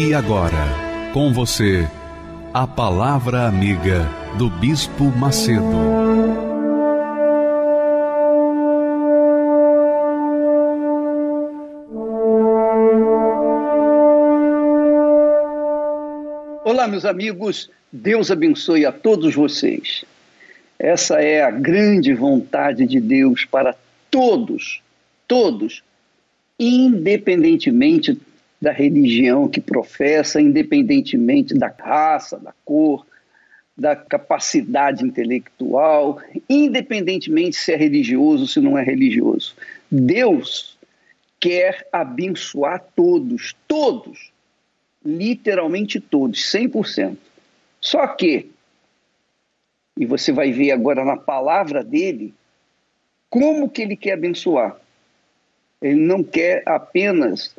E agora, com você, a Palavra Amiga do Bispo Macedo. Olá, meus amigos, Deus abençoe a todos vocês. Essa é a grande vontade de Deus para todos, todos, independentemente da religião que professa, independentemente da raça, da cor, da capacidade intelectual, independentemente se é religioso ou se não é religioso. Deus quer abençoar todos, todos, literalmente todos, 100%. Só que, e você vai ver agora na palavra dele, como que ele quer abençoar. Ele não quer apenas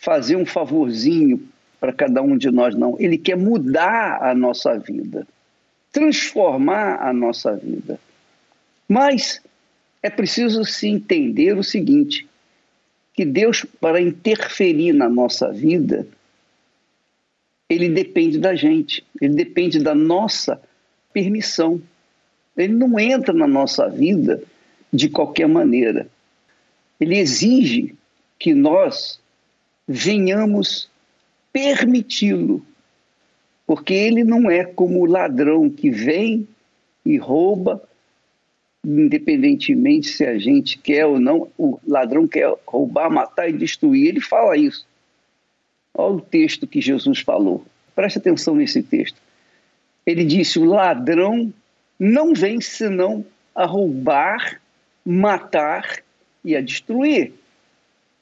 fazer um favorzinho para cada um de nós, não. Ele quer mudar a nossa vida, transformar a nossa vida. Mas é preciso se entender o seguinte: que Deus, para interferir na nossa vida, ele depende da gente, ele depende da nossa permissão. Ele não entra na nossa vida de qualquer maneira. Ele exige que nós venhamos permiti-lo, porque ele não é como o ladrão que vem e rouba, independentemente se a gente quer ou não, o ladrão quer roubar, matar e destruir. Ele fala isso. Olha o texto que Jesus falou. Preste atenção nesse texto. Ele disse: o ladrão não vem senão a roubar, matar e a destruir.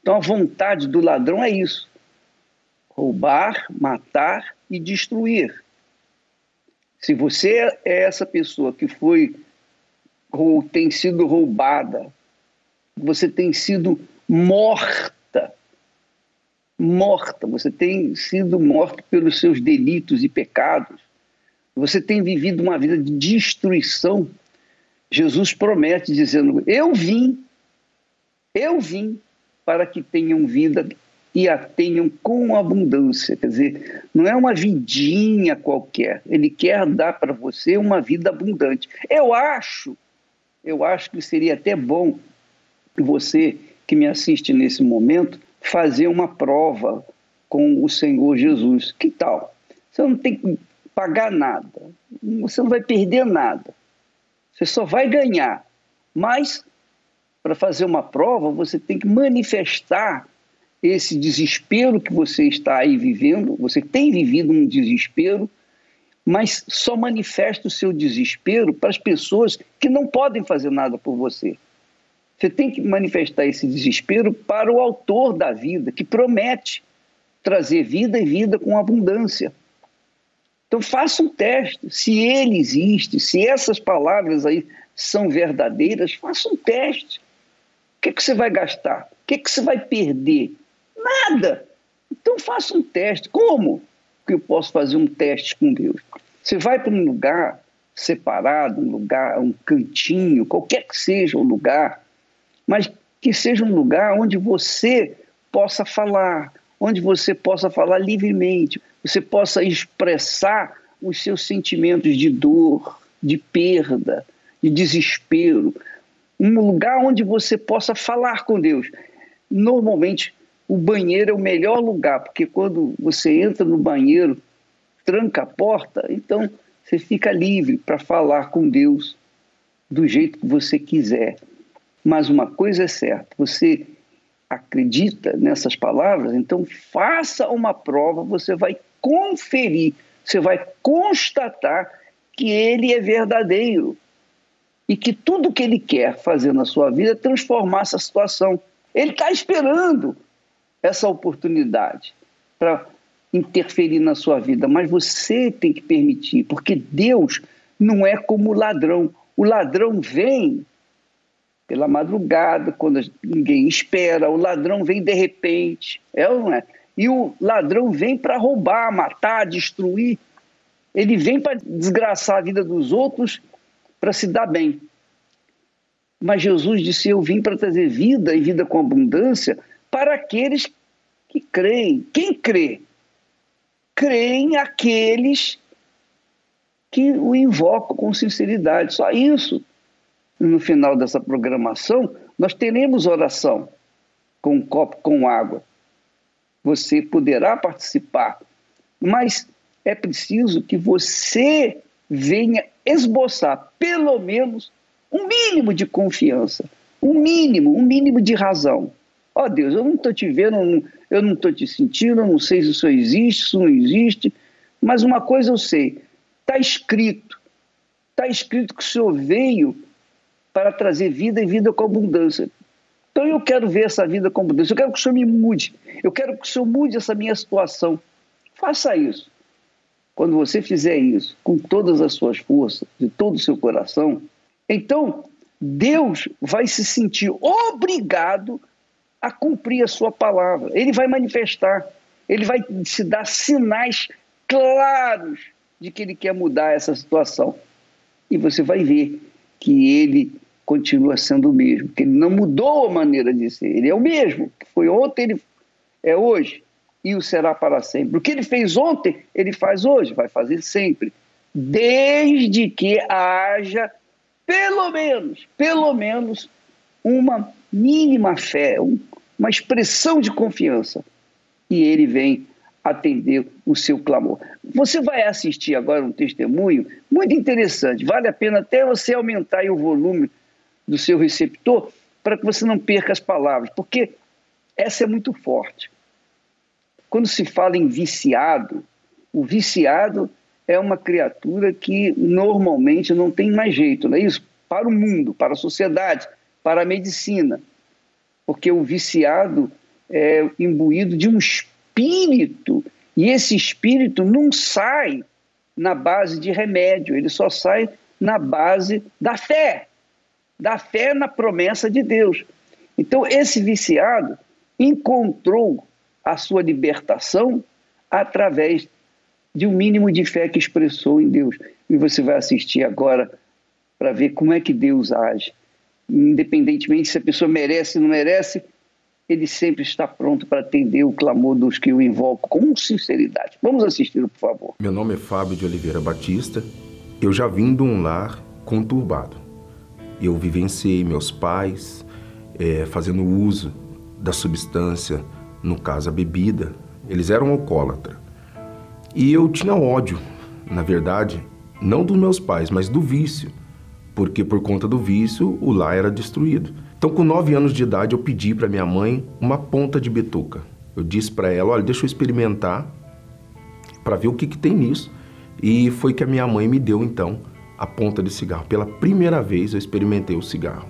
Então a vontade do ladrão é isso: roubar, matar e destruir. Se você é essa pessoa que foi ou tem sido roubada, você tem sido morta, morta, você tem sido morto pelos seus delitos e pecados, você tem vivido uma vida de destruição. Jesus promete dizendo: Eu vim, eu vim para que tenham vida e a tenham com abundância. Quer dizer, não é uma vidinha qualquer. Ele quer dar para você uma vida abundante. Eu acho, eu acho que seria até bom você que me assiste nesse momento fazer uma prova com o Senhor Jesus. Que tal? Você não tem que pagar nada, você não vai perder nada, você só vai ganhar. Mas para fazer uma prova, você tem que manifestar esse desespero que você está aí vivendo. Você tem vivido um desespero, mas só manifesta o seu desespero para as pessoas que não podem fazer nada por você. Você tem que manifestar esse desespero para o autor da vida, que promete trazer vida e vida com abundância. Então faça um teste, se ele existe, se essas palavras aí são verdadeiras, faça um teste. O que, é que você vai gastar? O que, é que você vai perder? Nada. Então faça um teste. Como que eu posso fazer um teste com Deus? Você vai para um lugar separado, um lugar, um cantinho, qualquer que seja o lugar, mas que seja um lugar onde você possa falar, onde você possa falar livremente, você possa expressar os seus sentimentos de dor, de perda, de desespero, um lugar onde você possa falar com Deus. Normalmente, o banheiro é o melhor lugar, porque quando você entra no banheiro, tranca a porta, então você fica livre para falar com Deus do jeito que você quiser. Mas uma coisa é certa, você acredita nessas palavras, então faça uma prova, você vai conferir, você vai constatar que ele é verdadeiro e que tudo que ele quer fazer na sua vida é transformar essa situação. Ele está esperando essa oportunidade para interferir na sua vida, mas você tem que permitir, porque Deus não é como o ladrão. O ladrão vem pela madrugada, quando ninguém espera, o ladrão vem de repente, é ou não é? E o ladrão vem para roubar, matar, destruir. Ele vem para desgraçar a vida dos outros para se dar bem. Mas Jesus disse: Eu vim para trazer vida e vida com abundância para aqueles que creem. Quem crê? Creem aqueles que o invocam com sinceridade. Só isso. No final dessa programação, nós teremos oração com um copo com água. Você poderá participar, mas é preciso que você venha esboçar pelo menos um mínimo de confiança, um mínimo, um mínimo de razão. Ó oh, Deus, eu não estou te vendo, eu não estou te sentindo, eu não sei se isso existe, se não existe, mas uma coisa eu sei, está escrito, está escrito que o Senhor veio para trazer vida e vida com abundância. Então eu quero ver essa vida com abundância, eu quero que o Senhor me mude, eu quero que o Senhor mude essa minha situação. Faça isso. Quando você fizer isso com todas as suas forças, de todo o seu coração, então Deus vai se sentir obrigado a cumprir a sua palavra. Ele vai manifestar, ele vai se dar sinais claros de que ele quer mudar essa situação. E você vai ver que ele continua sendo o mesmo, que ele não mudou a maneira de ser, ele é o mesmo, que foi ontem, ele é hoje e o será para sempre. O que ele fez ontem, ele faz hoje, vai fazer sempre, desde que haja pelo menos, pelo menos uma mínima fé, uma expressão de confiança. E ele vem atender o seu clamor. Você vai assistir agora um testemunho muito interessante. Vale a pena até você aumentar o volume do seu receptor para que você não perca as palavras, porque essa é muito forte. Quando se fala em viciado, o viciado é uma criatura que normalmente não tem mais jeito, não é isso? Para o mundo, para a sociedade, para a medicina. Porque o viciado é imbuído de um espírito, e esse espírito não sai na base de remédio, ele só sai na base da fé, da fé na promessa de Deus. Então, esse viciado encontrou a sua libertação através de um mínimo de fé que expressou em Deus. E você vai assistir agora para ver como é que Deus age. Independentemente se a pessoa merece ou não merece, ele sempre está pronto para atender o clamor dos que o invocam com sinceridade. Vamos assistir, por favor. Meu nome é Fábio de Oliveira Batista. Eu já vim de um lar conturbado. Eu vivenciei meus pais é, fazendo uso da substância no caso a bebida, eles eram alcoólatras. E eu tinha ódio, na verdade, não dos meus pais, mas do vício, porque por conta do vício o lar era destruído. Então, com nove anos de idade, eu pedi para minha mãe uma ponta de bituca. Eu disse para ela: olha, deixa eu experimentar para ver o que, que tem nisso. E foi que a minha mãe me deu então a ponta de cigarro. Pela primeira vez eu experimentei o cigarro.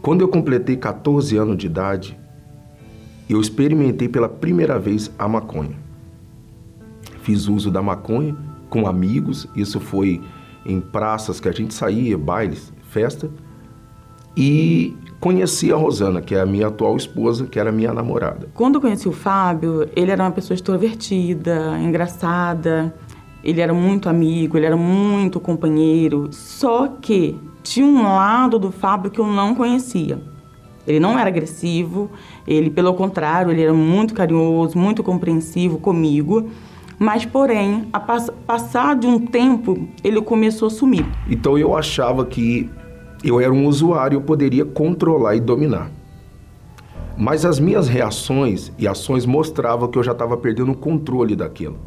Quando eu completei 14 anos de idade, eu experimentei pela primeira vez a maconha. Fiz uso da maconha com amigos, isso foi em praças que a gente saía, bailes, festa, e conheci a Rosana, que é a minha atual esposa, que era minha namorada. Quando eu conheci o Fábio, ele era uma pessoa extrovertida, engraçada, ele era muito amigo, ele era muito companheiro, só que tinha um lado do Fábio que eu não conhecia. Ele não era agressivo, ele, pelo contrário, ele era muito carinhoso, muito compreensivo comigo. Mas, porém, a pass passar de um tempo, ele começou a sumir. Então eu achava que eu era um usuário, eu poderia controlar e dominar. Mas as minhas reações e ações mostravam que eu já estava perdendo o controle daquilo.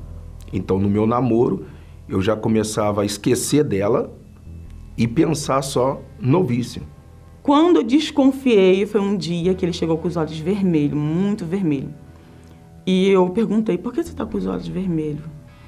Então, no meu namoro, eu já começava a esquecer dela e pensar só no vício. Quando eu desconfiei, foi um dia que ele chegou com os olhos vermelhos, muito vermelho. E eu perguntei, por que você está com os olhos vermelhos?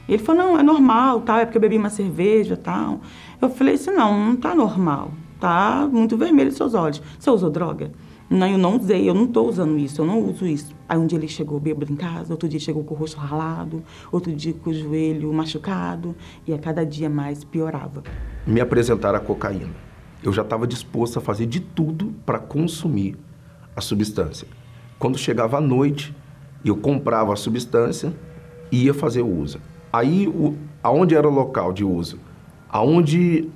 Ele falou, não, é normal, tal, é porque eu bebi uma cerveja, tal. Eu falei assim, não, não tá normal, tá muito vermelho seus olhos. Você usou droga? Não, eu não usei, eu não estou usando isso, eu não uso isso. Aí um dia ele chegou bêbado em casa, outro dia chegou com o rosto ralado, outro dia com o joelho machucado, e a cada dia mais piorava. Me apresentaram a cocaína. Eu já estava disposto a fazer de tudo para consumir a substância. Quando chegava a noite, eu comprava a substância e ia fazer o uso. Aí, o, aonde era o local de uso? Aonde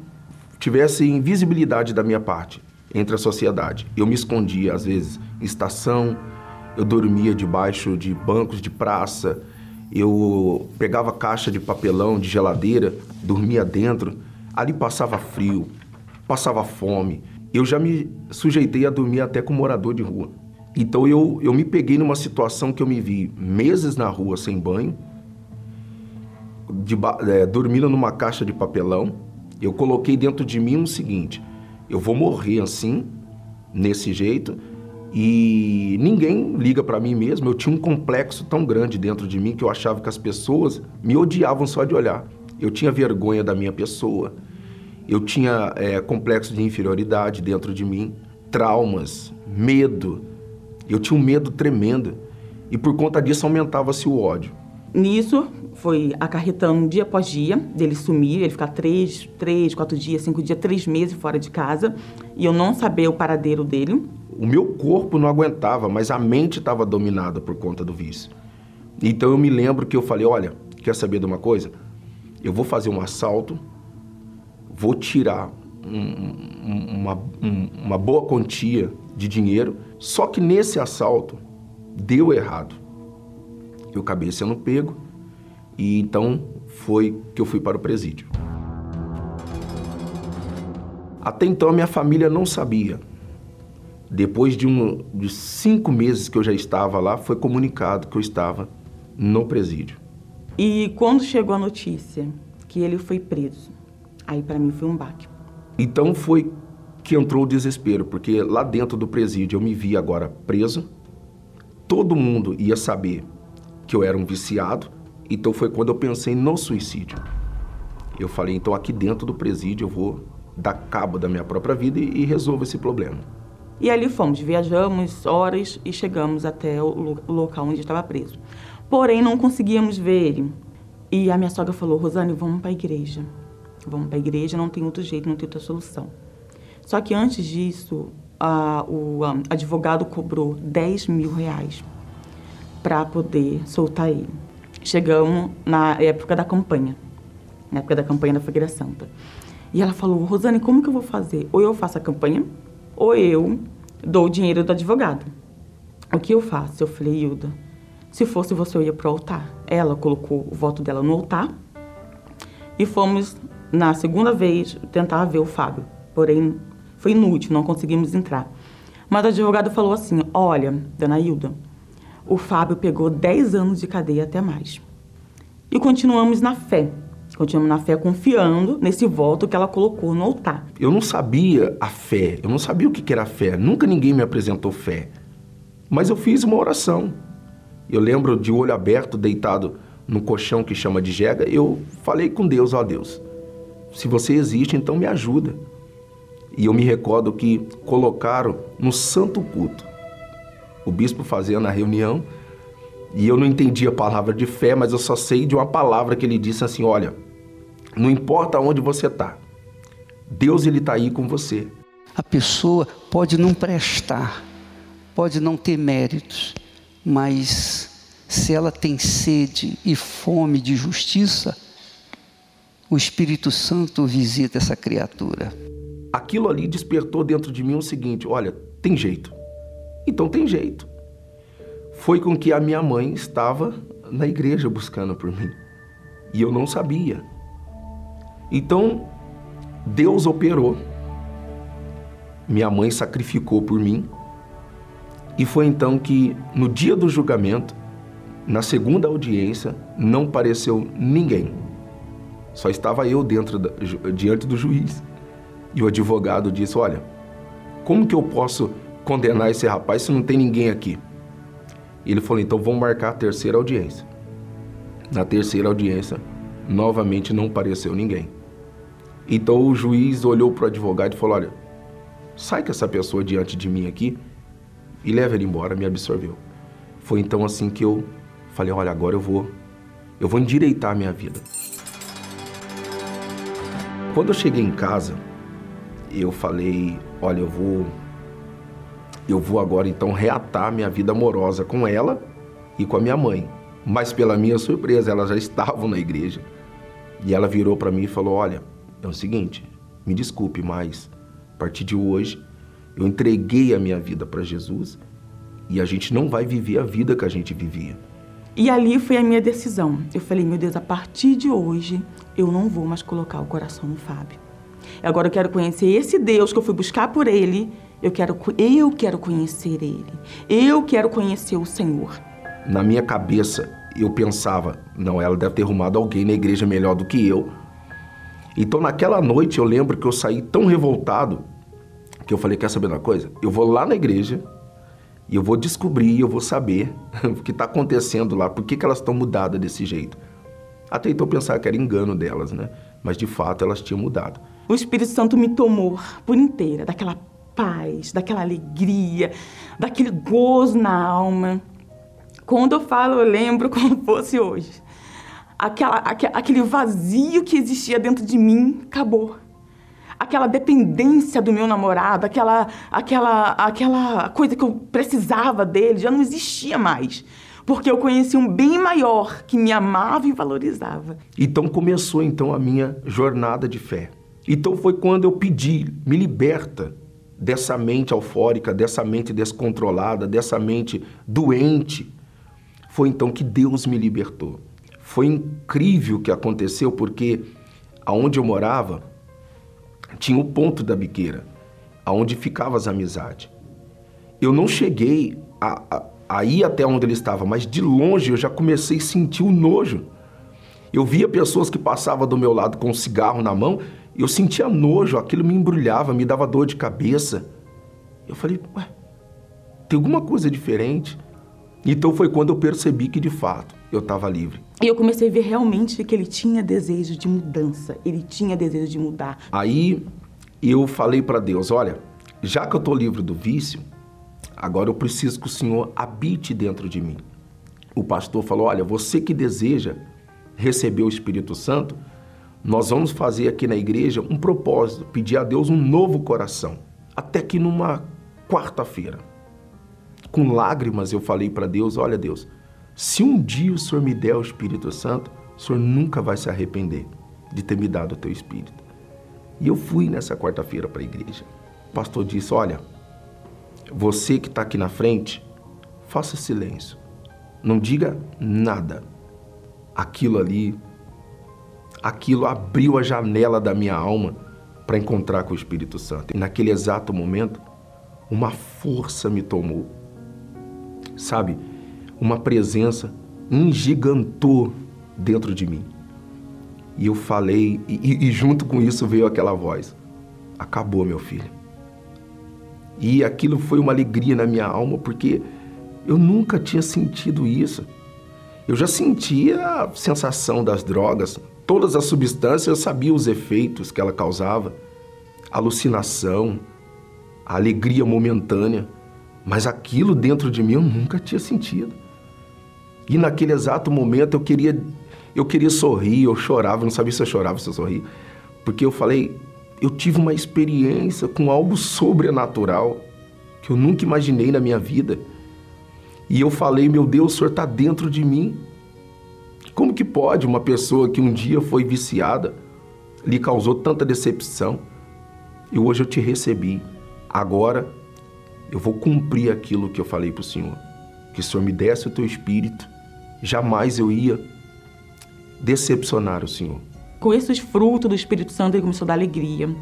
tivesse invisibilidade da minha parte entre a sociedade. Eu me escondia, às vezes, em estação, eu dormia debaixo de bancos de praça, eu pegava caixa de papelão, de geladeira, dormia dentro. Ali passava frio, passava fome. Eu já me sujeitei a dormir até com morador de rua. Então eu, eu me peguei numa situação que eu me vi meses na rua sem banho, de, é, dormindo numa caixa de papelão. Eu coloquei dentro de mim o seguinte: eu vou morrer assim, nesse jeito, e ninguém liga para mim mesmo. Eu tinha um complexo tão grande dentro de mim que eu achava que as pessoas me odiavam só de olhar. Eu tinha vergonha da minha pessoa, eu tinha é, complexo de inferioridade dentro de mim, traumas, medo. Eu tinha um medo tremendo e por conta disso aumentava-se o ódio. Nisso, foi acarretando dia após dia, dele sumir, ele ficar três, três, quatro dias, cinco dias, três meses fora de casa, e eu não saber o paradeiro dele. O meu corpo não aguentava, mas a mente estava dominada por conta do vício. Então eu me lembro que eu falei, olha, quer saber de uma coisa? Eu vou fazer um assalto, vou tirar um, uma, um, uma boa quantia de dinheiro, só que nesse assalto deu errado. Eu acabei sendo pego, e então foi que eu fui para o presídio. Até então a minha família não sabia. Depois de, um, de cinco meses que eu já estava lá, foi comunicado que eu estava no presídio. E quando chegou a notícia que ele foi preso, aí para mim foi um baque. Então foi que entrou o desespero, porque lá dentro do presídio eu me vi agora preso, todo mundo ia saber que eu era um viciado, então foi quando eu pensei no suicídio. Eu falei, então aqui dentro do presídio eu vou dar cabo da minha própria vida e, e resolvo esse problema. E ali fomos, viajamos horas e chegamos até o, o local onde estava preso. Porém, não conseguíamos ver ele. E a minha sogra falou, Rosane, vamos para a igreja. Vamos para a igreja, não tem outro jeito, não tem outra solução. Só que antes disso, a, o a, advogado cobrou 10 mil reais para poder soltar ele chegamos na época da campanha, na época da campanha da Fogueira Santa. E ela falou, Rosane, como que eu vou fazer? Ou eu faço a campanha, ou eu dou o dinheiro do advogado. O que eu faço? Eu falei, Hilda, se fosse você, eu ia pro altar. Ela colocou o voto dela no altar e fomos, na segunda vez, tentar ver o Fábio. Porém, foi inútil, não conseguimos entrar. Mas o advogado falou assim, olha, dona Hilda, o Fábio pegou 10 anos de cadeia até mais. E continuamos na fé. Continuamos na fé confiando nesse voto que ela colocou no altar. Eu não sabia a fé, eu não sabia o que era fé. Nunca ninguém me apresentou fé. Mas eu fiz uma oração. Eu lembro de olho aberto, deitado no colchão que chama de jega, eu falei com Deus, ó Deus, se você existe, então me ajuda. E eu me recordo que colocaram no santo culto o bispo fazia na reunião, e eu não entendi a palavra de fé, mas eu só sei de uma palavra que ele disse assim: olha, não importa onde você está, Deus ele está aí com você. A pessoa pode não prestar, pode não ter méritos, mas se ela tem sede e fome de justiça, o Espírito Santo visita essa criatura. Aquilo ali despertou dentro de mim o seguinte: olha, tem jeito. Então tem jeito. Foi com que a minha mãe estava na igreja buscando por mim. E eu não sabia. Então, Deus operou. Minha mãe sacrificou por mim. E foi então que, no dia do julgamento, na segunda audiência, não apareceu ninguém. Só estava eu dentro da, diante do juiz. E o advogado disse: Olha, como que eu posso condenar esse rapaz se não tem ninguém aqui? Ele falou: então vamos marcar a terceira audiência. Na terceira audiência, novamente não apareceu ninguém. Então o juiz olhou para o advogado e falou: olha, sai com essa pessoa diante de mim aqui, e leva ele embora, me absorveu. Foi então assim que eu falei, olha, agora eu vou, eu vou endireitar a minha vida. Quando eu cheguei em casa, eu falei, olha, eu vou eu vou agora então reatar minha vida amorosa com ela e com a minha mãe. Mas pela minha surpresa, elas já estavam na igreja. E ela virou para mim e falou: "Olha, é o seguinte, me desculpe, mas a partir de hoje eu entreguei a minha vida para Jesus e a gente não vai viver a vida que a gente vivia. E ali foi a minha decisão. Eu falei, meu Deus, a partir de hoje eu não vou mais colocar o coração no Fábio. Agora eu quero conhecer esse Deus que eu fui buscar por ele. Eu quero, eu quero conhecer ele. Eu quero conhecer o Senhor. Na minha cabeça, eu pensava, não, ela deve ter arrumado alguém na igreja melhor do que eu. Então naquela noite eu lembro que eu saí tão revoltado que eu falei, quer saber uma coisa? Eu vou lá na igreja e eu vou descobrir, eu vou saber o que está acontecendo lá, por que, que elas estão mudadas desse jeito. Até então pensava que era engano delas, né? Mas de fato elas tinham mudado. O Espírito Santo me tomou por inteira, daquela paz, daquela alegria, daquele gozo na alma. Quando eu falo, eu lembro como fosse hoje. Aquela, aquele vazio que existia dentro de mim acabou aquela dependência do meu namorado, aquela, aquela, aquela coisa que eu precisava dele, já não existia mais. Porque eu conheci um bem maior que me amava e valorizava. Então começou então a minha jornada de fé. Então foi quando eu pedi, me liberta dessa mente eufórica, dessa mente descontrolada, dessa mente doente. Foi então que Deus me libertou. Foi incrível o que aconteceu porque aonde eu morava, tinha o ponto da biqueira, aonde ficavam as amizades. Eu não cheguei a, a, a ir até onde ele estava, mas de longe eu já comecei a sentir o nojo. Eu via pessoas que passavam do meu lado com um cigarro na mão, eu sentia nojo, aquilo me embrulhava, me dava dor de cabeça. Eu falei, ué, tem alguma coisa diferente? Então foi quando eu percebi que de fato eu estava livre. E eu comecei a ver realmente que ele tinha desejo de mudança, ele tinha desejo de mudar. Aí eu falei para Deus: olha, já que eu estou livre do vício, agora eu preciso que o Senhor habite dentro de mim. O pastor falou: olha, você que deseja receber o Espírito Santo, nós vamos fazer aqui na igreja um propósito, pedir a Deus um novo coração. Até que numa quarta-feira, com lágrimas, eu falei para Deus: olha, Deus se um dia o Senhor me der o Espírito Santo, o Senhor nunca vai se arrepender de ter me dado o teu Espírito. E eu fui nessa quarta-feira para a igreja. O pastor disse: Olha, você que está aqui na frente, faça silêncio. Não diga nada. Aquilo ali, aquilo abriu a janela da minha alma para encontrar com o Espírito Santo. E naquele exato momento, uma força me tomou. Sabe? uma presença engigantou dentro de mim. E eu falei, e, e, junto com isso veio aquela voz: Acabou, meu filho. E aquilo foi uma alegria na minha alma, porque eu nunca tinha sentido isso. Eu já sentia a sensação das drogas, todas as substâncias, eu sabia os efeitos que ela causava, alucinação, a alegria momentânea, mas aquilo dentro de mim eu nunca tinha sentido. E naquele exato momento eu queria, eu queria sorrir, eu chorava, não sabia se eu chorava se eu sorria, porque eu falei, eu tive uma experiência com algo sobrenatural que eu nunca imaginei na minha vida. E eu falei, meu Deus, o Senhor está dentro de mim. Como que pode uma pessoa que um dia foi viciada lhe causou tanta decepção e hoje eu te recebi. Agora eu vou cumprir aquilo que eu falei para o Senhor. Que o Senhor me desse o teu espírito jamais eu ia decepcionar o Senhor. Com esses frutos do Espírito Santo, ele começou a dar alegria.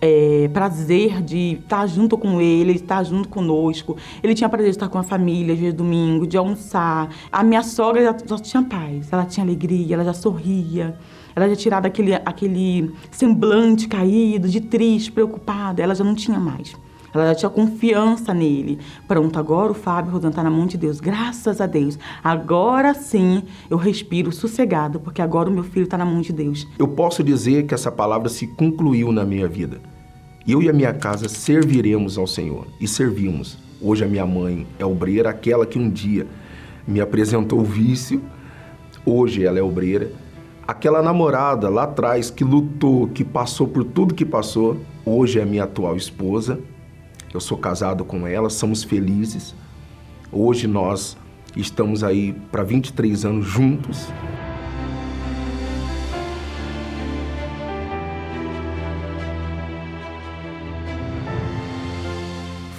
É, prazer de estar junto com ele, estar junto conosco. Ele tinha prazer de estar com a família, de domingo, de almoçar. A minha sogra já, já tinha paz, ela tinha alegria, ela já sorria. Ela já tirava aquele, aquele semblante caído, de triste, preocupada. Ela já não tinha mais. Ela já tinha confiança nele. Pronto, agora o Fábio Rodan está na mão de Deus. Graças a Deus. Agora sim eu respiro sossegado, porque agora o meu filho está na mão de Deus. Eu posso dizer que essa palavra se concluiu na minha vida. Eu e a minha casa serviremos ao Senhor e servimos. Hoje a minha mãe é obreira, aquela que um dia me apresentou o vício, hoje ela é obreira. Aquela namorada lá atrás que lutou, que passou por tudo que passou, hoje é minha atual esposa. Eu sou casado com ela, somos felizes. Hoje nós estamos aí para 23 anos juntos.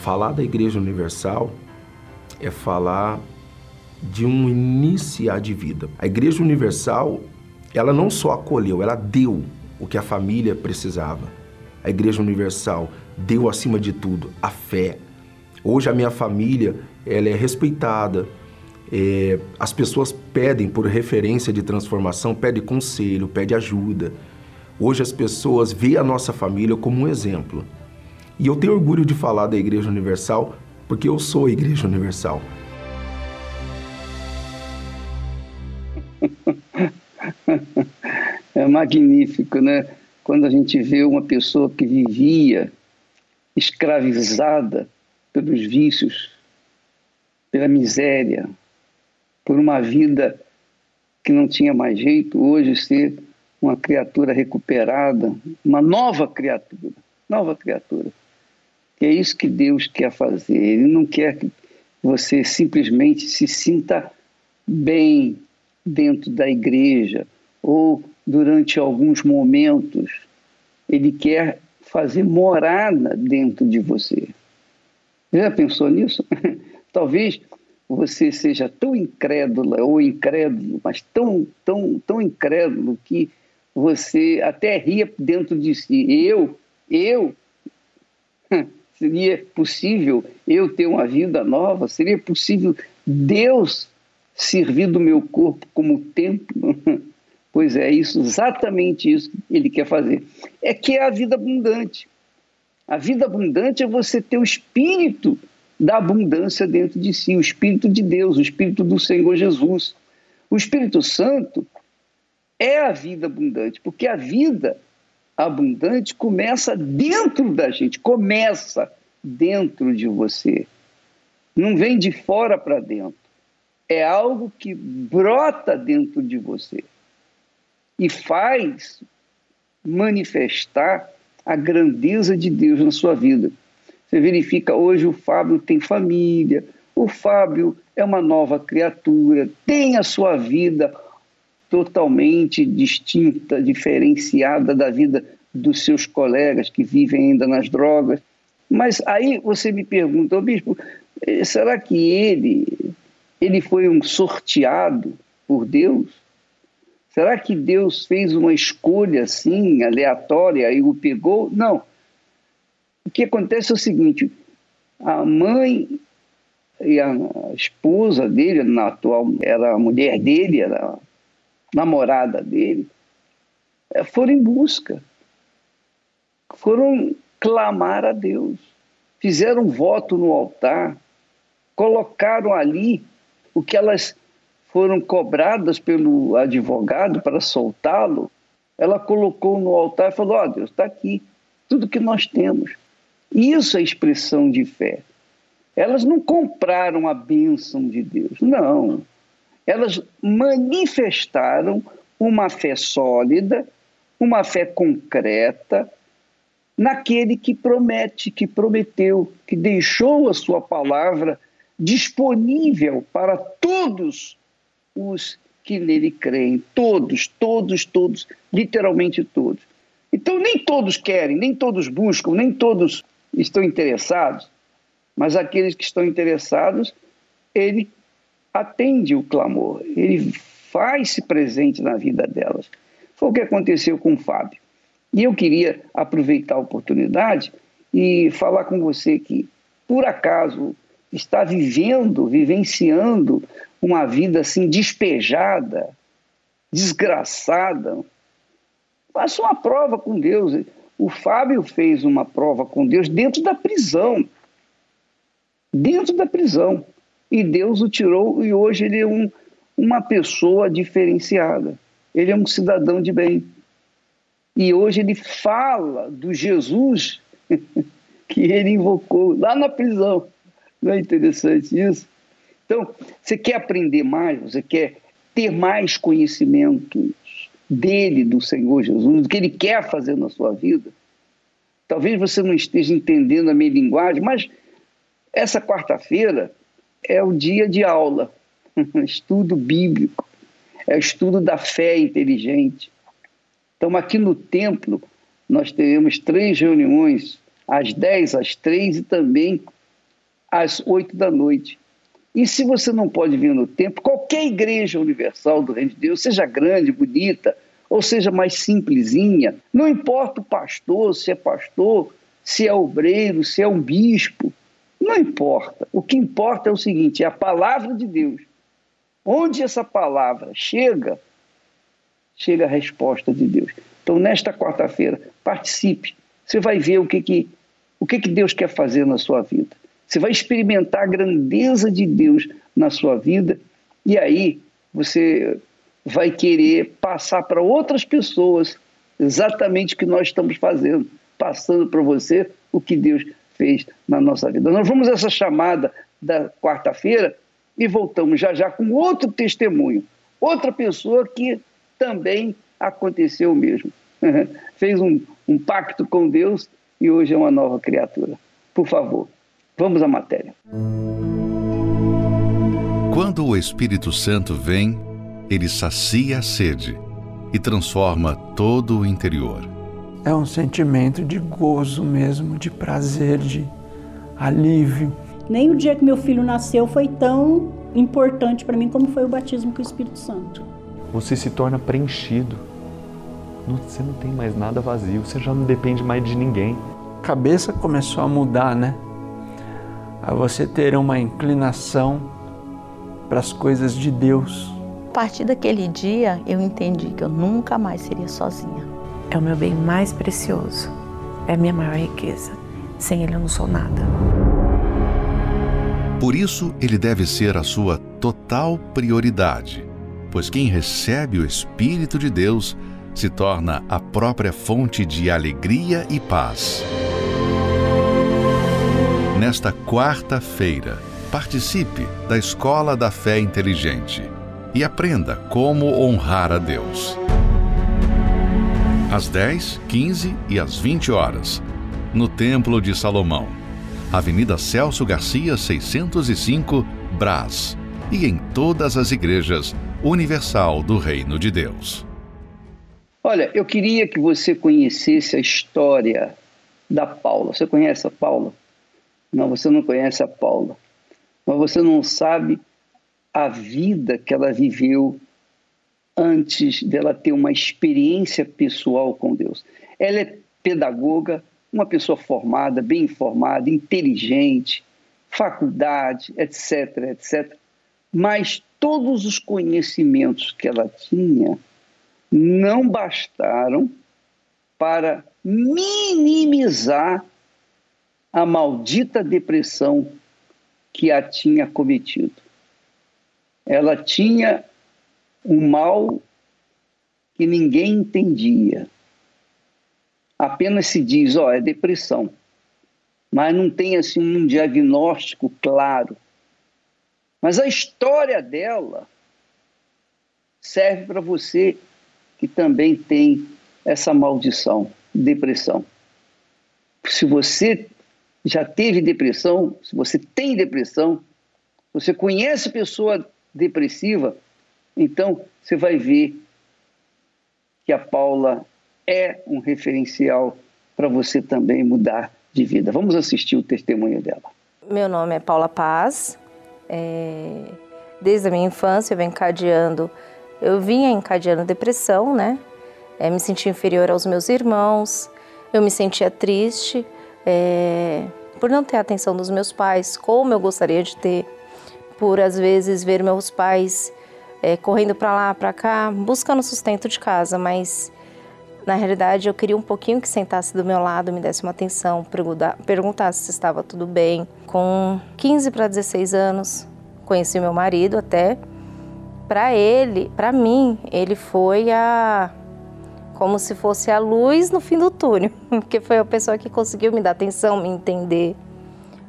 Falar da Igreja Universal é falar de um iniciar de vida. A Igreja Universal, ela não só acolheu, ela deu o que a família precisava. A Igreja Universal deu acima de tudo a fé. Hoje a minha família, ela é respeitada. É, as pessoas pedem por referência de transformação, pedem conselho, pedem ajuda. Hoje as pessoas veem a nossa família como um exemplo. E eu tenho orgulho de falar da Igreja Universal porque eu sou a Igreja Universal. É magnífico, né? Quando a gente vê uma pessoa que vivia escravizada pelos vícios, pela miséria, por uma vida que não tinha mais jeito, hoje ser uma criatura recuperada, uma nova criatura, nova criatura. E é isso que Deus quer fazer. Ele não quer que você simplesmente se sinta bem dentro da igreja ou durante alguns momentos. Ele quer fazer morada dentro de você. Já pensou nisso? Talvez você seja tão incrédula ou incrédulo, mas tão, tão, tão incrédulo que você até ria dentro de si. Eu, eu, Seria possível eu ter uma vida nova? Seria possível Deus servir do meu corpo como templo? Pois é, isso, exatamente isso que ele quer fazer. É que é a vida abundante. A vida abundante é você ter o espírito da abundância dentro de si, o espírito de Deus, o espírito do Senhor Jesus. O Espírito Santo é a vida abundante, porque a vida abundante começa dentro da gente, começa dentro de você. Não vem de fora para dentro. É algo que brota dentro de você e faz manifestar a grandeza de Deus na sua vida. Você verifica hoje o Fábio tem família, o Fábio é uma nova criatura, tem a sua vida totalmente distinta, diferenciada da vida dos seus colegas que vivem ainda nas drogas. Mas aí você me pergunta, oh, bispo, eh, será que ele, ele foi um sorteado por Deus? Será que Deus fez uma escolha assim, aleatória, e o pegou? Não. O que acontece é o seguinte: a mãe e a esposa dele, na atual, era a mulher dele, era a namorada dele, eh, foram em busca, foram clamar a Deus, fizeram um voto no altar, colocaram ali o que elas foram cobradas pelo advogado para soltá-lo. Ela colocou no altar e falou: Ó oh, Deus, está aqui, tudo que nós temos. Isso é expressão de fé. Elas não compraram a bênção de Deus, não. Elas manifestaram uma fé sólida, uma fé concreta, naquele que promete, que prometeu, que deixou a sua palavra disponível para todos os que nele creem. Todos, todos, todos, literalmente todos. Então, nem todos querem, nem todos buscam, nem todos estão interessados, mas aqueles que estão interessados, ele atende o clamor, ele faz-se presente na vida delas. Foi o que aconteceu com o Fábio. E eu queria aproveitar a oportunidade e falar com você que, por acaso, está vivendo, vivenciando uma vida assim despejada, desgraçada. Faça uma prova com Deus. O Fábio fez uma prova com Deus dentro da prisão. Dentro da prisão. E Deus o tirou e hoje ele é um, uma pessoa diferenciada. Ele é um cidadão de bem. E hoje ele fala do Jesus que ele invocou lá na prisão. Não é interessante isso? Então, você quer aprender mais, você quer ter mais conhecimentos dele, do Senhor Jesus, do que ele quer fazer na sua vida. Talvez você não esteja entendendo a minha linguagem, mas essa quarta-feira é o dia de aula, estudo bíblico, é o estudo da fé inteligente. Então, aqui no templo, nós teremos três reuniões, às 10, às 3 e também às 8 da noite. E se você não pode vir no templo, qualquer igreja universal do Reino de Deus, seja grande, bonita, ou seja mais simplesinha, não importa o pastor, se é pastor, se é obreiro, se é um bispo, não importa. O que importa é o seguinte: é a palavra de Deus. Onde essa palavra chega, chega a resposta de Deus. Então, nesta quarta-feira, participe. Você vai ver o que, que, o que, que Deus quer fazer na sua vida. Você vai experimentar a grandeza de Deus na sua vida e aí você vai querer passar para outras pessoas exatamente o que nós estamos fazendo, passando para você o que Deus fez na nossa vida. Nós vamos a essa chamada da quarta-feira e voltamos já já com outro testemunho, outra pessoa que também aconteceu o mesmo. Fez um, um pacto com Deus e hoje é uma nova criatura. Por favor, vamos à matéria. Quando o Espírito Santo vem, ele sacia a sede e transforma todo o interior. É um sentimento de gozo mesmo, de prazer, de alívio. Nem o dia que meu filho nasceu foi tão importante para mim como foi o batismo com o Espírito Santo. Você se torna preenchido. Você não tem mais nada vazio, você já não depende mais de ninguém. A cabeça começou a mudar, né? A você ter uma inclinação para as coisas de Deus partir daquele dia, eu entendi que eu nunca mais seria sozinha. É o meu bem mais precioso, é a minha maior riqueza. Sem ele eu não sou nada. Por isso, ele deve ser a sua total prioridade, pois quem recebe o Espírito de Deus se torna a própria fonte de alegria e paz. Nesta quarta-feira, participe da Escola da Fé Inteligente e aprenda como honrar a Deus. Às 10, 15 e às 20 horas, no Templo de Salomão, Avenida Celso Garcia, 605, Brás, e em todas as igrejas Universal do Reino de Deus. Olha, eu queria que você conhecesse a história da Paula. Você conhece a Paula? Não, você não conhece a Paula. Mas você não sabe a vida que ela viveu antes dela ter uma experiência pessoal com Deus. Ela é pedagoga, uma pessoa formada, bem informada, inteligente, faculdade, etc, etc. Mas todos os conhecimentos que ela tinha não bastaram para minimizar a maldita depressão que a tinha cometido ela tinha um mal que ninguém entendia. Apenas se diz, ó, oh, é depressão. Mas não tem assim um diagnóstico claro. Mas a história dela serve para você que também tem essa maldição, depressão. Se você já teve depressão, se você tem depressão, você conhece pessoa depressiva, então você vai ver que a Paula é um referencial para você também mudar de vida. Vamos assistir o testemunho dela. Meu nome é Paula Paz. É... Desde a minha infância eu venho encadeando, eu vinha encadeando depressão, né? É, me sentia inferior aos meus irmãos, eu me sentia triste é... por não ter a atenção dos meus pais, como eu gostaria de ter por às vezes ver meus pais é, correndo para lá, para cá, buscando sustento de casa, mas na realidade eu queria um pouquinho que sentasse do meu lado, me desse uma atenção, perguntasse se estava tudo bem. Com 15 para 16 anos, conheci meu marido até. Para ele, para mim, ele foi a como se fosse a luz no fim do túnel, porque foi a pessoa que conseguiu me dar atenção, me entender,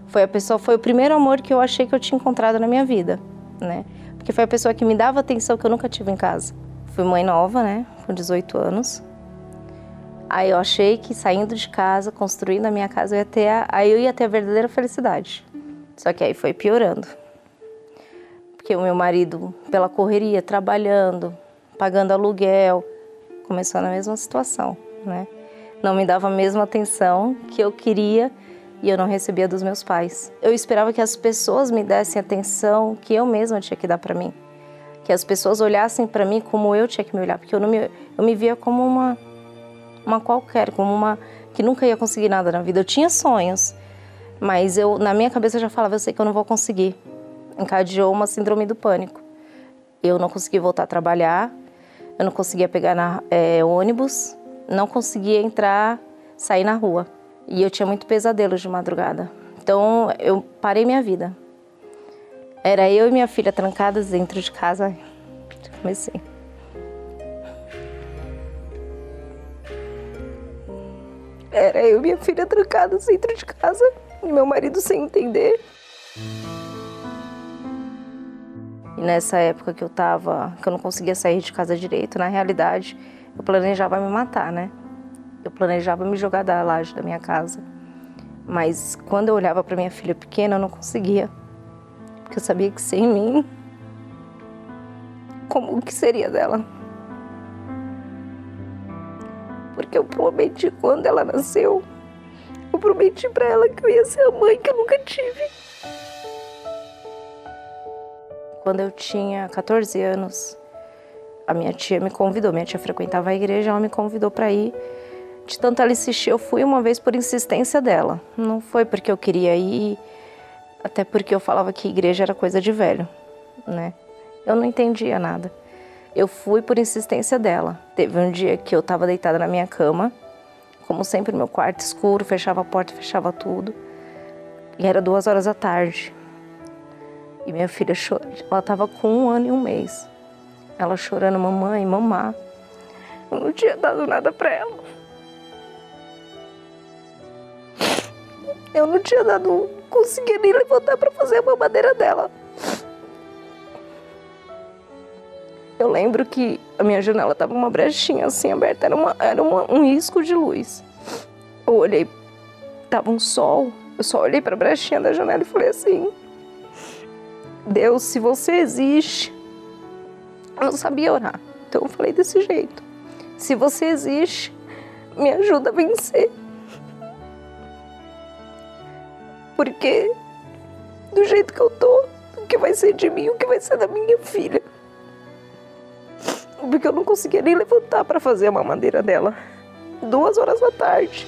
Foi a pessoa, foi o primeiro amor que eu achei que eu tinha encontrado na minha vida, né? Porque foi a pessoa que me dava atenção que eu nunca tive em casa. Fui mãe nova, né? Com 18 anos. Aí eu achei que saindo de casa, construindo a minha casa, eu ia ter a, aí eu ia ter a verdadeira felicidade. Só que aí foi piorando. Porque o meu marido, pela correria, trabalhando, pagando aluguel, começou na mesma situação, né? Não me dava a mesma atenção que eu queria e eu não recebia dos meus pais. Eu esperava que as pessoas me dessem atenção que eu mesma tinha que dar para mim. Que as pessoas olhassem para mim como eu tinha que me olhar, porque eu não me, eu me via como uma uma qualquer, como uma que nunca ia conseguir nada na vida. Eu tinha sonhos, mas eu na minha cabeça eu já falava, eu sei que eu não vou conseguir. Encadeou uma síndrome do pânico. Eu não consegui voltar a trabalhar, eu não conseguia pegar na, é, ônibus, não conseguia entrar, sair na rua. E eu tinha muito pesadelo de madrugada. Então eu parei minha vida. Era eu e minha filha trancadas dentro de casa. Comecei. Era eu e minha filha trancadas dentro de casa, e meu marido sem entender. E nessa época que eu tava, que eu não conseguia sair de casa direito, na realidade, eu planejava me matar, né? Eu planejava me jogar da laje da minha casa. Mas quando eu olhava para minha filha pequena, eu não conseguia. Porque eu sabia que sem mim, como que seria dela? porque eu prometi quando ela nasceu, eu prometi para ela que eu ia ser a mãe que eu nunca tive. Quando eu tinha 14 anos, a minha tia me convidou, minha tia frequentava a igreja, ela me convidou para ir. De tanto ela insistir, eu fui uma vez por insistência dela. Não foi porque eu queria ir, até porque eu falava que igreja era coisa de velho, né? Eu não entendia nada. Eu fui por insistência dela. Teve um dia que eu estava deitada na minha cama, como sempre, meu quarto escuro, fechava a porta, fechava tudo. E era duas horas da tarde. E minha filha chorou. Ela estava com um ano e um mês. Ela chorando, mamãe, mamá. Eu não tinha dado nada para ela. Eu não tinha dado, conseguia nem levantar para fazer a mamadeira dela. Eu lembro que a minha janela tava uma brechinha assim aberta, era, uma, era uma, um risco de luz. Eu olhei, tava um sol, eu só olhei para a brechinha da janela e falei assim: Deus, se você existe. Eu não sabia orar, então eu falei desse jeito: Se você existe, me ajuda a vencer. Porque do jeito que eu tô, o que vai ser de mim, o que vai ser da minha filha porque eu não conseguia nem levantar para fazer a mamadeira dela. Duas horas da tarde.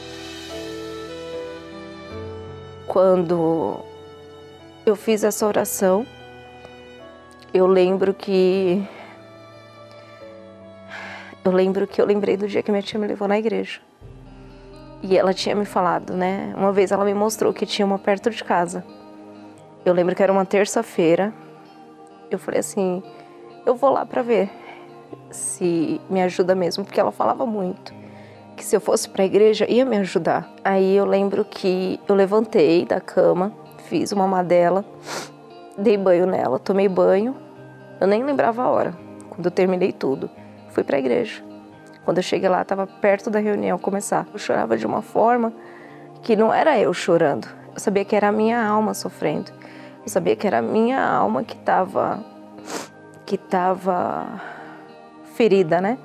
Quando eu fiz essa oração, eu lembro que. Eu lembro que eu lembrei do dia que minha tia me levou na igreja. E ela tinha me falado, né? Uma vez ela me mostrou que tinha uma perto de casa. Eu lembro que era uma terça-feira. Eu falei assim: eu vou lá para ver se me ajuda mesmo, porque ela falava muito que se eu fosse para a igreja ia me ajudar. Aí eu lembro que eu levantei da cama, fiz uma madela, dei banho nela, tomei banho. Eu nem lembrava a hora. Quando eu terminei tudo, fui para a igreja. Quando eu cheguei lá, estava perto da reunião começar. Eu chorava de uma forma que não era eu chorando. Eu sabia que era a minha alma sofrendo. Eu sabia que era a minha alma que estava que estava ferida, né?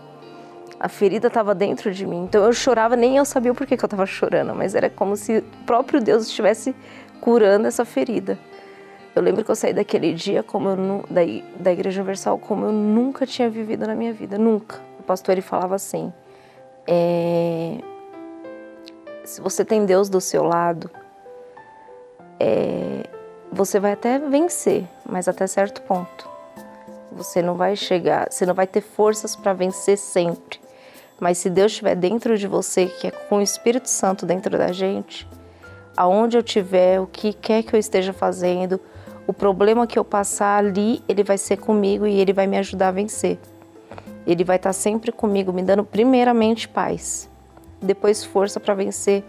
A ferida estava dentro de mim. Então eu chorava, nem eu sabia o porquê que eu estava chorando, mas era como se o próprio Deus estivesse curando essa ferida. Eu lembro que eu saí daquele dia como eu da, da Igreja Universal como eu nunca tinha vivido na minha vida, nunca. O pastor ele falava assim: é, se você tem Deus do seu lado, é, você vai até vencer, mas até certo ponto. Você não vai chegar, você não vai ter forças para vencer sempre. Mas se Deus estiver dentro de você, que é com o Espírito Santo dentro da gente, aonde eu estiver, o que quer que eu esteja fazendo, o problema que eu passar ali, ele vai ser comigo e ele vai me ajudar a vencer. Ele vai estar sempre comigo, me dando primeiramente paz, depois força para vencer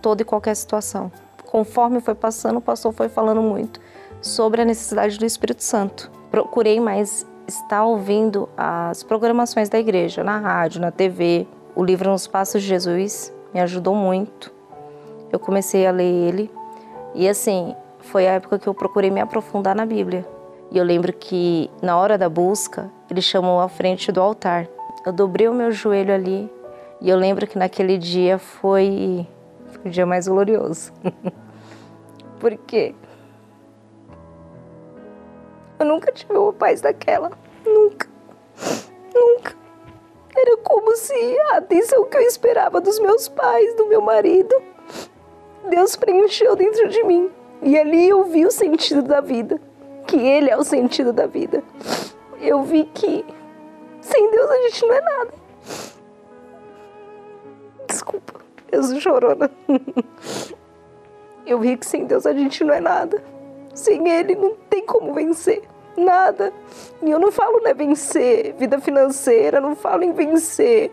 toda e qualquer situação. conforme foi passando, o pastor foi falando muito sobre a necessidade do Espírito Santo. Procurei mais estar ouvindo as programações da igreja, na rádio, na TV. O livro Nos Passos de Jesus me ajudou muito. Eu comecei a ler ele e assim, foi a época que eu procurei me aprofundar na Bíblia. E eu lembro que na hora da busca, ele chamou à frente do altar. Eu dobrei o meu joelho ali e eu lembro que naquele dia foi, foi o dia mais glorioso. Por quê? Eu nunca tive uma paz daquela. Nunca. Nunca. Era como se a atenção que eu esperava dos meus pais, do meu marido, Deus preencheu dentro de mim. E ali eu vi o sentido da vida. Que Ele é o sentido da vida. Eu vi que sem Deus a gente não é nada. Desculpa, eu sou chorona. Eu vi que sem Deus a gente não é nada. Sem Ele não tem como vencer. Nada. E eu não falo né, vencer vida financeira, não falo em vencer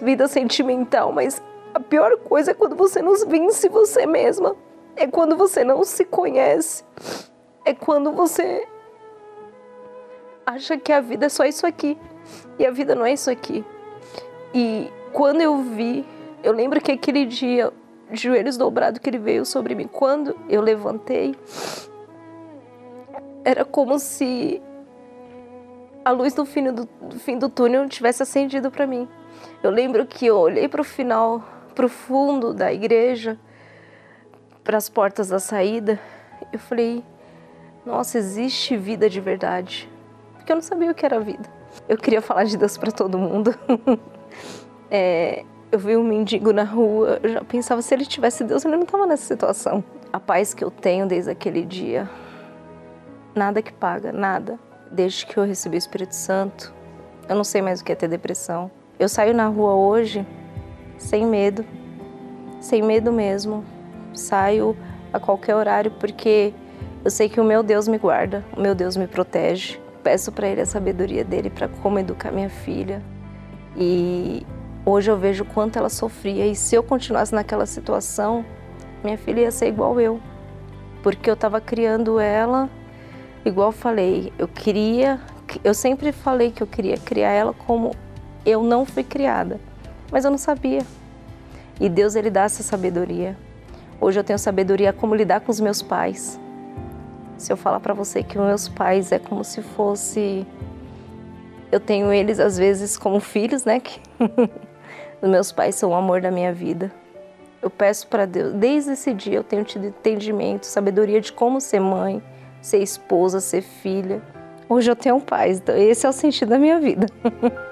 vida sentimental, mas a pior coisa é quando você não vence você mesma. É quando você não se conhece. É quando você acha que a vida é só isso aqui. E a vida não é isso aqui. E quando eu vi, eu lembro que aquele dia, joelhos dobrados, que ele veio sobre mim. Quando eu levantei, era como se a luz do fim do, do fim do túnel tivesse acendido para mim. Eu lembro que eu olhei para o final, para o fundo da igreja, para as portas da saída, eu falei: Nossa, existe vida de verdade. Porque eu não sabia o que era vida. Eu queria falar de Deus para todo mundo. é, eu vi um mendigo na rua, eu já pensava se ele tivesse Deus, ele não estava nessa situação. A paz que eu tenho desde aquele dia nada que paga, nada. Desde que eu recebi o Espírito Santo, eu não sei mais o que é ter depressão. Eu saio na rua hoje sem medo, sem medo mesmo. Saio a qualquer horário porque eu sei que o meu Deus me guarda, o meu Deus me protege. Peço para Ele a sabedoria dele para como educar minha filha. E hoje eu vejo quanto ela sofria. E se eu continuasse naquela situação, minha filha ia ser igual eu. Porque eu estava criando ela igual eu falei, eu queria, eu sempre falei que eu queria criar ela como eu não fui criada, mas eu não sabia. E Deus ele dá essa sabedoria. Hoje eu tenho sabedoria como lidar com os meus pais. Se eu falar para você que os meus pais é como se fosse eu tenho eles às vezes como filhos, né? Que os meus pais são o amor da minha vida. Eu peço para Deus, desde esse dia eu tenho tido entendimento, sabedoria de como ser mãe, ser esposa, ser filha. Hoje eu tenho pai, então esse é o sentido da minha vida.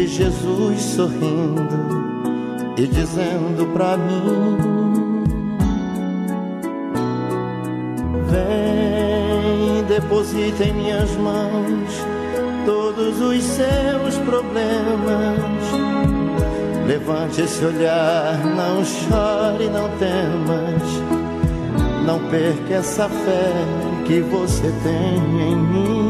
de Jesus sorrindo e dizendo pra mim: Vem, deposita em minhas mãos todos os seus problemas Levante esse olhar, não chore, não temas. Não perca essa fé que você tem em mim.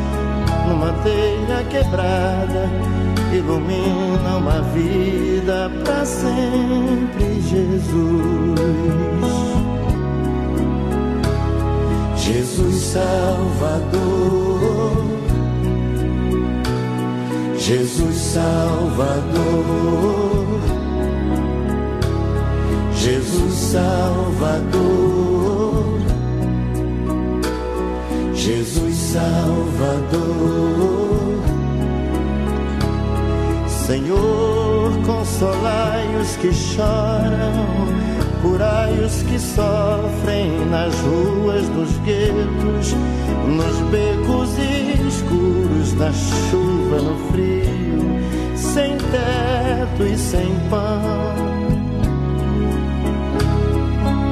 numa telha quebrada ilumina uma vida para sempre, Jesus. Jesus Salvador, Jesus Salvador, Jesus Salvador, Jesus Salvador. Senhor, consolai os que choram, curai os que sofrem nas ruas dos guetos, nos becos escuros, na chuva, no frio, sem teto e sem pão.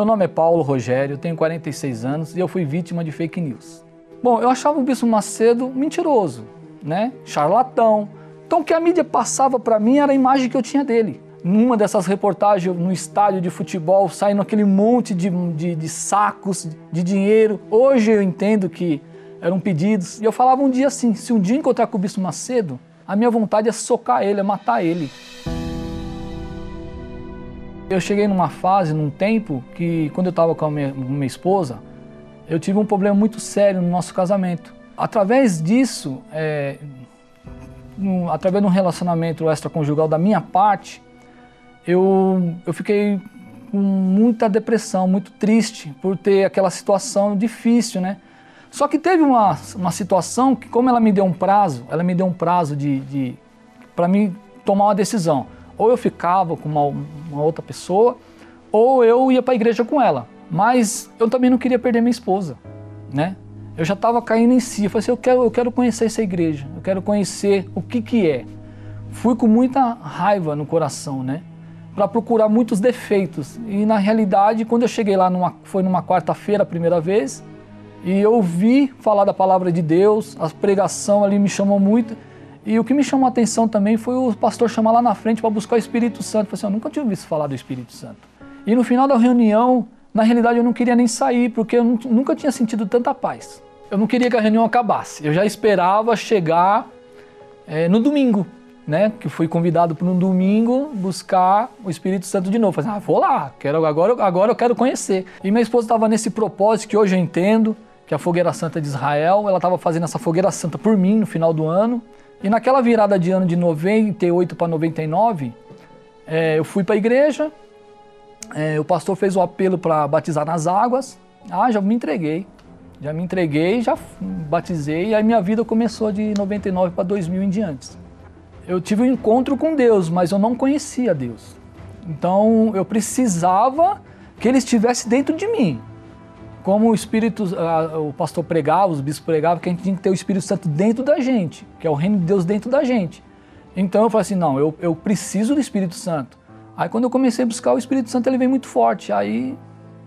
Meu nome é Paulo Rogério, tenho 46 anos e eu fui vítima de fake news. Bom, eu achava o Bispo Macedo mentiroso, né? Charlatão. Então o que a mídia passava para mim era a imagem que eu tinha dele. Numa dessas reportagens no estádio de futebol, saindo aquele monte de, de, de sacos de dinheiro. Hoje eu entendo que eram pedidos. E eu falava um dia assim: se um dia encontrar com o Bispo Macedo, a minha vontade é socar ele, é matar ele. Eu cheguei numa fase, num tempo, que quando eu estava com a minha, minha esposa, eu tive um problema muito sério no nosso casamento. Através disso, é, através de um relacionamento extraconjugal da minha parte, eu, eu fiquei com muita depressão, muito triste por ter aquela situação difícil, né? Só que teve uma, uma situação que, como ela me deu um prazo, ela me deu um prazo de, de para mim tomar uma decisão. Ou eu ficava com uma, uma outra pessoa, ou eu ia para a igreja com ela. Mas eu também não queria perder minha esposa, né? Eu já estava caindo em si. Eu falei assim, eu quero, eu quero conhecer essa igreja, eu quero conhecer o que que é. Fui com muita raiva no coração, né? Para procurar muitos defeitos. E na realidade, quando eu cheguei lá, numa, foi numa quarta-feira a primeira vez, e eu ouvi falar da palavra de Deus, a pregação ali me chamou muito. E o que me chamou a atenção também foi o pastor chamar lá na frente para buscar o Espírito Santo. Eu falei assim, eu nunca tinha visto falar do Espírito Santo. E no final da reunião, na realidade eu não queria nem sair, porque eu nunca tinha sentido tanta paz. Eu não queria que a reunião acabasse. Eu já esperava chegar é, no domingo, né? Que fui convidado para um domingo buscar o Espírito Santo de novo. Falei, ah, vou lá, quero, agora, agora eu quero conhecer. E minha esposa estava nesse propósito que hoje eu entendo, que é a Fogueira Santa de Israel, ela estava fazendo essa Fogueira Santa por mim no final do ano. E naquela virada de ano de 98 para 99, é, eu fui para a igreja, é, o pastor fez o apelo para batizar nas águas. Ah, já me entreguei. Já me entreguei, já batizei, e aí minha vida começou de 99 para 2000 em diante. Eu tive um encontro com Deus, mas eu não conhecia Deus. Então eu precisava que Ele estivesse dentro de mim. Como o Espírito, o pastor pregava, os bispos pregavam, que a gente tinha que ter o Espírito Santo dentro da gente, que é o reino de Deus dentro da gente. Então eu falei assim, não, eu, eu preciso do Espírito Santo. Aí quando eu comecei a buscar o Espírito Santo, ele veio muito forte. Aí,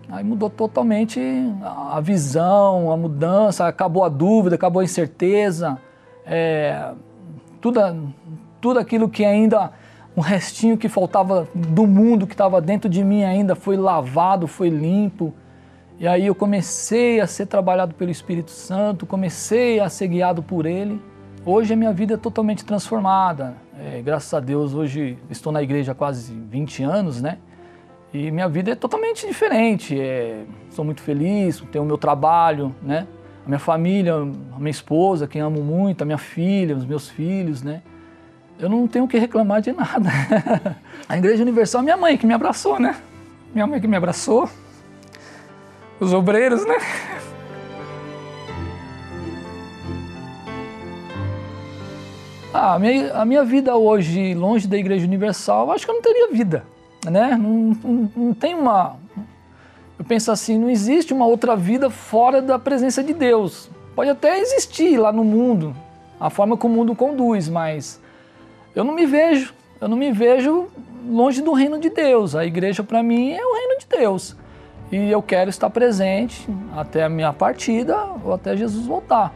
aí mudou totalmente a visão, a mudança, acabou a dúvida, acabou a incerteza. É, tudo, tudo aquilo que ainda, um restinho que faltava do mundo que estava dentro de mim ainda foi lavado, foi limpo. E aí eu comecei a ser trabalhado pelo Espírito Santo, comecei a ser guiado por Ele. Hoje a minha vida é totalmente transformada. É, graças a Deus, hoje estou na igreja há quase 20 anos, né? E minha vida é totalmente diferente. É, sou muito feliz, tenho o meu trabalho, né? A minha família, a minha esposa, quem amo muito, a minha filha, os meus filhos, né? Eu não tenho que reclamar de nada. a Igreja Universal é minha mãe que me abraçou, né? Minha mãe que me abraçou os obreiros, né? Ah, a, minha, a minha vida hoje, longe da Igreja Universal, acho que eu não teria vida, né? Não, não, não tem uma... Eu penso assim, não existe uma outra vida fora da presença de Deus. Pode até existir lá no mundo, a forma como o mundo conduz, mas eu não me vejo, eu não me vejo longe do reino de Deus. A igreja para mim é o reino de Deus e eu quero estar presente até a minha partida ou até Jesus voltar.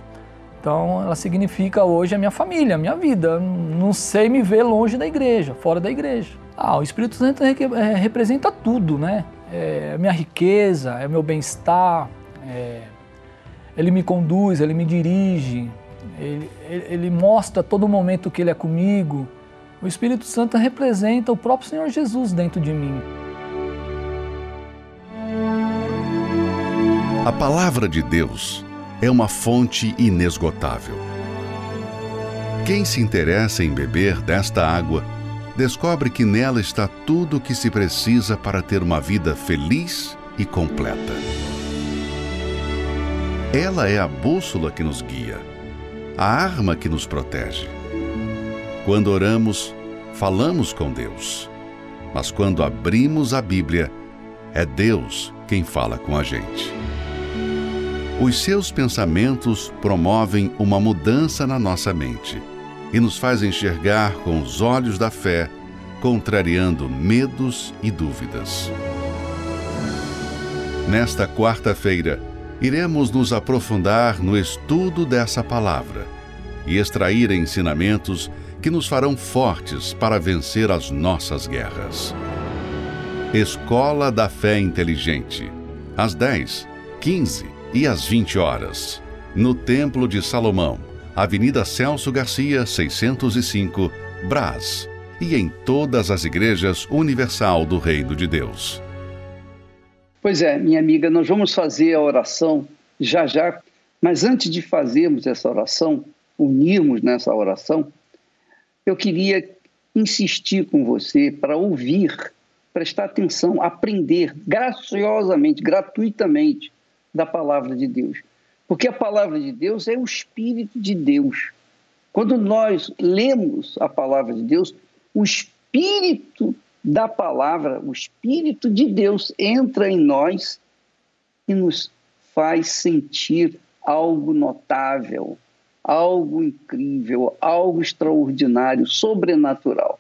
Então, ela significa hoje a minha família, a minha vida. Não sei me ver longe da igreja, fora da igreja. Ah, o Espírito Santo é, representa tudo, né? É minha riqueza, é meu bem-estar, é... ele me conduz, ele me dirige, ele, ele mostra todo momento que ele é comigo. O Espírito Santo representa o próprio Senhor Jesus dentro de mim. A palavra de Deus é uma fonte inesgotável. Quem se interessa em beber desta água descobre que nela está tudo o que se precisa para ter uma vida feliz e completa. Ela é a bússola que nos guia, a arma que nos protege. Quando oramos, falamos com Deus. Mas quando abrimos a Bíblia, é Deus quem fala com a gente. Os seus pensamentos promovem uma mudança na nossa mente e nos faz enxergar com os olhos da fé, contrariando medos e dúvidas. Nesta quarta-feira, iremos nos aprofundar no estudo dessa palavra e extrair ensinamentos que nos farão fortes para vencer as nossas guerras. Escola da Fé Inteligente, às 10, 15 e às 20 horas, no Templo de Salomão, Avenida Celso Garcia, 605, Brás, e em todas as igrejas universal do Reino de Deus. Pois é, minha amiga, nós vamos fazer a oração já já, mas antes de fazermos essa oração, unirmos nessa oração, eu queria insistir com você para ouvir, prestar atenção, aprender graciosamente, gratuitamente da palavra de Deus. Porque a palavra de Deus é o Espírito de Deus. Quando nós lemos a palavra de Deus, o Espírito da palavra, o Espírito de Deus entra em nós e nos faz sentir algo notável, algo incrível, algo extraordinário, sobrenatural.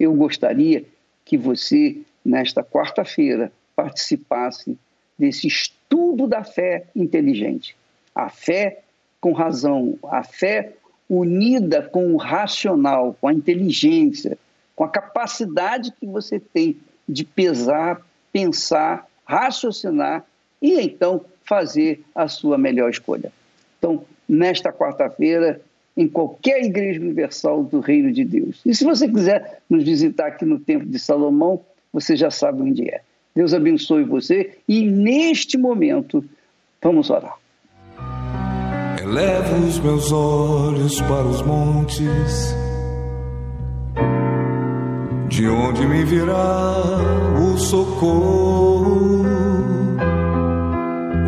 Eu gostaria que você, nesta quarta-feira, participasse desse estudo da fé inteligente. A fé com razão, a fé unida com o racional, com a inteligência, com a capacidade que você tem de pesar, pensar, raciocinar e então fazer a sua melhor escolha. Então, nesta quarta-feira, em qualquer igreja universal do Reino de Deus. E se você quiser nos visitar aqui no Templo de Salomão, você já sabe onde é. Deus abençoe você e neste momento vamos orar. Elevo os meus olhos para os montes, de onde me virá o socorro.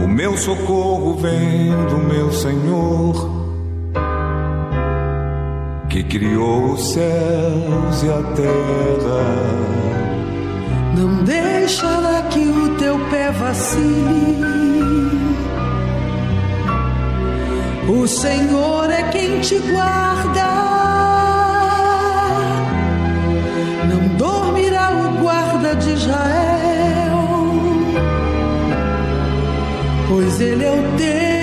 O meu socorro vem do meu Senhor, que criou os céus e a terra. Não deixará que o teu pé vacile. O Senhor é quem te guarda. Não dormirá o guarda de Israel, pois ele é o teu.